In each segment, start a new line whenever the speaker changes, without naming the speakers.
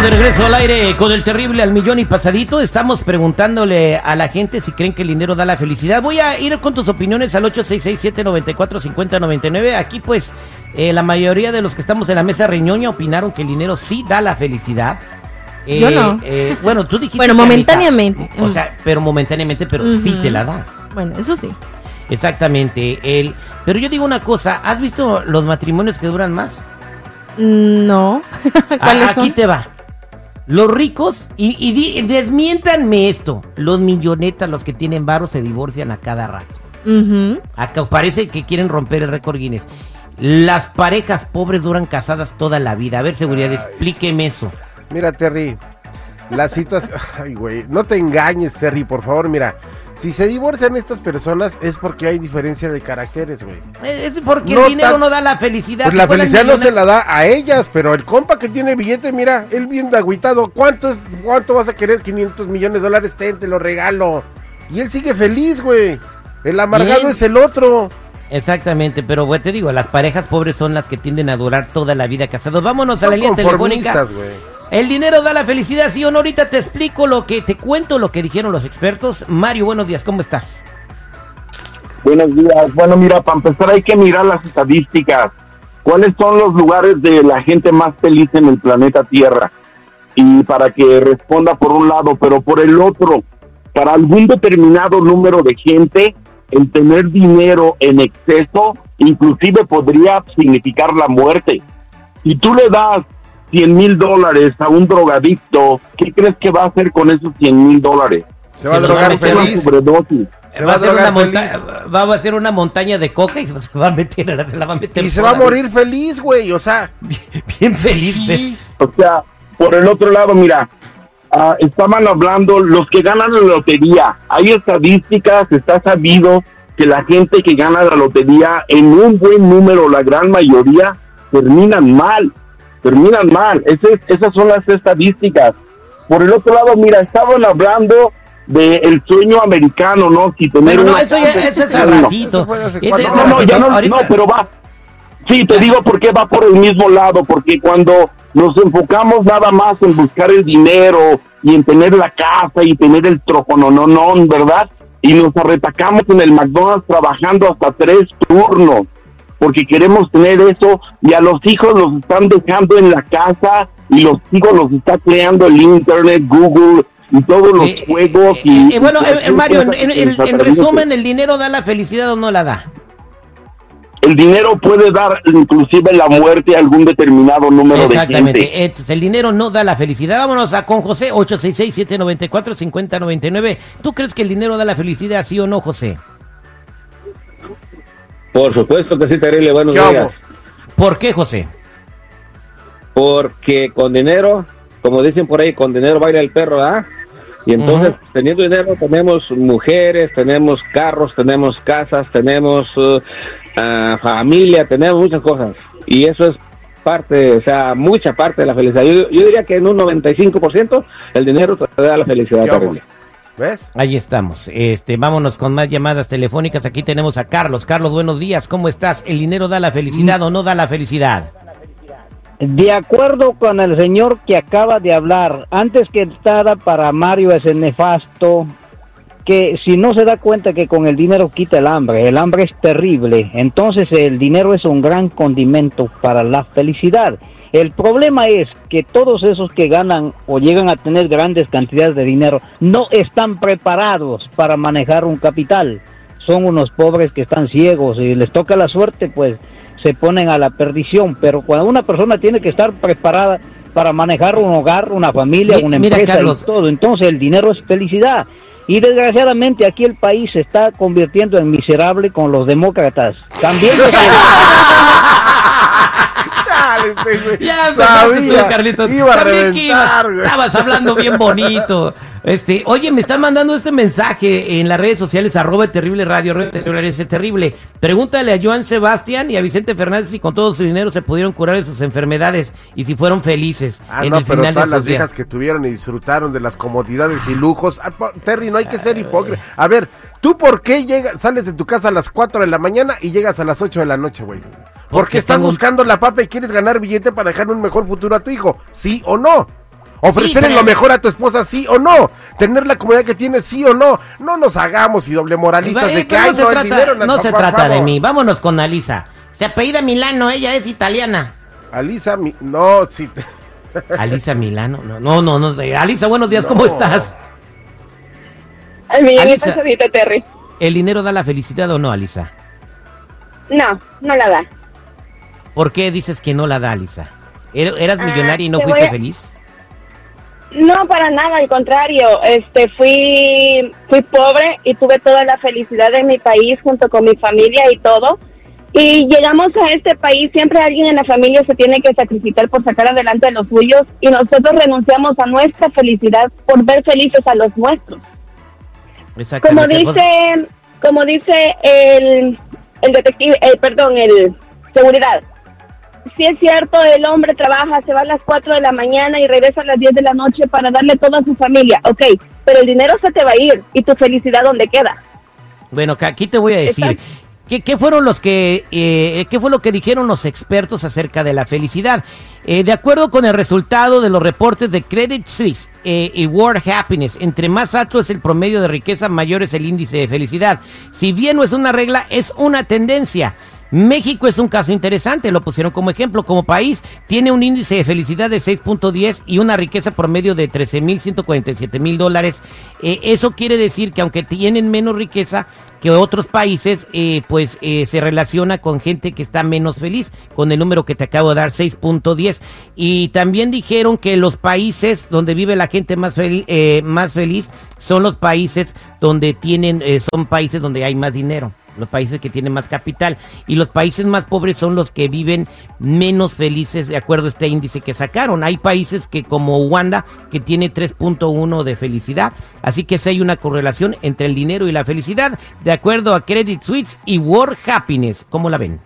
de regreso al aire con el terrible al millón y pasadito. Estamos preguntándole a la gente si creen que el dinero da la felicidad. Voy a ir con tus opiniones al 866-794-5099. Aquí pues eh, la mayoría de los que estamos en la mesa reñoña opinaron que el dinero sí da la felicidad.
Eh, Yo no.
eh, bueno, tú dijiste.
Bueno, momentáneamente.
mitad. O sea, pero momentáneamente, pero sí te la da.
Bueno, eso sí.
Exactamente. El, pero yo digo una cosa, ¿has visto los matrimonios que duran más?
Mm, No. ¿Cuáles
A- aquí
son?
te va. Los ricos, y, y di- desmiéntanme esto, los millonetas, los que tienen varos, se divorcian a cada rato. Acá parece que quieren romper el récord Guinness. Las parejas pobres duran casadas toda la vida. A ver, seguridad,
Ay.
explíqueme eso.
Mira, Terry, la situación. Ay, güey, no te engañes, Terry, por favor. Mira, si se divorcian estas personas es porque hay diferencia de caracteres, güey.
Es porque
No
el dinero
tan-
no da la felicidad.
Pues la felicidad no se la da a ellas, pero el compa que tiene billete, mira, él bien agüitado. ¿Cuánto, es, ¿Cuánto vas a querer? 500 millones de dólares, ten, te lo regalo. Y él sigue feliz, güey. El amargado es el otro.
Exactamente, pero güey, te digo, las parejas pobres son las que tienden a durar toda la vida casados. Vámonos a la línea telefónica.
güey.
El dinero da la felicidad, sí o no. Ahorita te explico lo que, te cuento lo que dijeron los expertos. Mario, buenos días, ¿cómo estás?
Buenos días. Bueno, mira, para empezar hay que mirar las estadísticas. ¿Cuáles son los lugares de la gente más feliz en el planeta Tierra? Y para que responda por un lado, pero por el otro, para algún determinado número de gente, el tener dinero en exceso inclusive podría significar la muerte. Si tú le das 100 mil dólares a un drogadicto, ¿qué crees que va a hacer con esos 100 mil dólares?
Se va a drogar feliz.
sobredosis.
Se
va,
va
a hacer una monta-
feliz.
va a hacer una montaña de coca y se va a meter, se la va a meter
Y se va a morir feliz, güey. O sea,
bien feliz.
sí.
O sea, por el otro lado, mira, ah, estaban hablando los que ganan la lotería. Hay estadísticas, está sabido que la gente que gana la lotería, en un buen número, la gran mayoría, terminan mal. Terminan mal. Ese es- esas son las estadísticas. Por el otro lado, mira, estaban hablando del sueño americano, ¿no? Si tener
Pero no,
una
eso ya ese es al ratito.
No, no, ya no,
Ahorita-
no, pero va. Sí, te digo por qué va por el mismo lado, porque cuando nos enfocamos nada más en buscar el dinero y en tener la casa y tener el troconononón, ¿verdad? Y nos arretacamos en el McDonald's trabajando hasta tres turnos, porque queremos tener eso y a los hijos los están dejando en la casa y los hijos los está creando el Internet, Google y todos los
Eh,
juegos.
eh,
y,
eh, bueno,
y
eh,
cualquier
Mario, en, resumen, ¿el dinero da la felicidad o no la da?
el dinero puede dar inclusive la muerte a algún determinado número de gente.
Exactamente. Entonces, el dinero no da la felicidad. Vámonos a con José, 866-794-5099. ¿Tú crees que el dinero da la felicidad, sí o no, José?
Por supuesto que sí, terrible, buenos
¿Qué
días.
hago?
¿Por qué, José?
Porque con dinero, como dicen por ahí, con dinero baila el perro, ¿ah? Y entonces, teniendo dinero, tenemos mujeres, tenemos carros, tenemos casas, tenemos uh, ah, familia, tenemos muchas cosas. Y eso es parte, o sea, mucha parte de la felicidad. Yo, yo diría que en un 95% el dinero te da la felicidad terrible.
¿Ves?
Ahí estamos. Este, vámonos con más llamadas telefónicas. Aquí tenemos a Carlos. Carlos, buenos días. ¿Cómo estás? ¿El dinero da la felicidad o no da la felicidad?
De acuerdo con el señor que acaba de hablar, antes que estará para Mario ese nefasto, que si no se da cuenta que con el dinero quita el hambre, el hambre es terrible, entonces el dinero es un gran condimento para la felicidad. El problema es que todos esos que ganan o llegan a tener grandes cantidades de dinero no están preparados para manejar un capital. Son unos pobres que están ciegos y les toca la suerte, pues se ponen a la perdición. Pero cuando una persona tiene que estar preparada para manejar un hogar, una familia,
Mi-
una
mira,
empresa
Carlos.
y todo, entonces el dinero es felicidad. Y desgraciadamente aquí el país se está convirtiendo en miserable con los demócratas. También
Ya empezaste tú,
Sabía.
Carlitos.
Iba a
También que
reventar, güey.
estabas hablando bien bonito. Este, oye, me están mandando este mensaje en las redes sociales, arroba terrible radio, arroba terrible, ese terrible. Pregúntale a Joan Sebastián y a Vicente Fernández si con todo su dinero se pudieron curar de sus enfermedades y si fueron felices
Ah,
en
no,
el
pero
final de
las
días.
viejas que tuvieron y disfrutaron de las comodidades y lujos. Ah, Terry, no hay que ser hipócrita. A ver, ¿tú por qué llegas, sales de tu casa a las 4 de la mañana y llegas a las 8 de la noche, güey? Porque,
Porque
estás
tengo
buscando la papa y quieres ganar billete para dejar un mejor futuro a tu hijo. ¿Sí o no? Ofrecerle
pero-
lo mejor a tu esposa, sí o no. Tener la comodidad que tienes, sí o no. No nos hagamos y doble moralistas
Eh,
de que
pero
ay,
no se
no,
trata,
dinero,
no se trata de mí. Vámonos con Alisa. Se apellida Milano, ella es italiana.
Alisa, mi- no, sí. te-
Alisa Milano. No, no, no, no sé. Alisa, buenos días, ¿cómo estás?
Y
Alisa.
Terry.
¿El dinero da la felicidad o no, Alisa?
No, no la da.
¿Por qué dices que no la da, Alisa? ¿Er- ¿Eras
Ah,
millonaria y no
te
fuiste
a-
feliz?
No, para nada, al contrario. Este, fui, fui pobre y tuve toda la felicidad de mi país junto con mi familia y todo. Y llegamos a este país, siempre alguien en la familia se tiene que sacrificar por sacar adelante a los suyos y nosotros renunciamos a nuestra felicidad por ver felices a los nuestros. Como dice, como dice el, el detective, el, perdón, el seguridad. Si es cierto, el hombre trabaja, se va a las 4 de la mañana y regresa a las 10 de la noche para darle todo a su familia, ok, pero el dinero se te va a ir y tu felicidad dónde queda.
Bueno, que aquí te voy a decir. ¿Qué, qué fueron los que, eh, qué fue lo que dijeron los expertos acerca de la felicidad? Eh, de acuerdo con el resultado de los reportes de Credit Suisse eh, y World Happiness, entre más alto es el promedio de riqueza, mayor es el índice de felicidad. Si bien no es una regla, es una tendencia. México es un caso interesante, lo pusieron como ejemplo. Como país, tiene un índice de felicidad de 6.10 y una riqueza promedio de 13.147 mil dólares. Eh, eso quiere decir que aunque tienen menos riqueza que otros países, eh, pues eh, se relaciona con gente que está menos feliz, con el número que te acabo de dar, 6.10. Y también dijeron que los países donde vive la gente más, fel- eh, más feliz son los países donde tienen, son países donde hay más dinero los países que tienen más capital y los países más pobres son los que viven menos felices de acuerdo a este índice que sacaron. Hay países que como Uganda que tiene 3.1 de felicidad, así que sí hay una correlación entre el dinero y la felicidad de acuerdo a Credit Suisse y World Happiness. ¿Cómo la ven?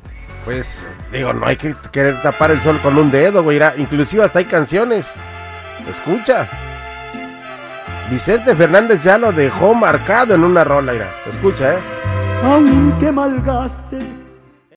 Pues, digo, no hay que querer tapar el sol con un dedo, güey. Inclusive hasta hay canciones. Escucha. Vicente Fernández ya lo dejó marcado en una rola, mira. Escucha, ¿eh?
Aunque malgastes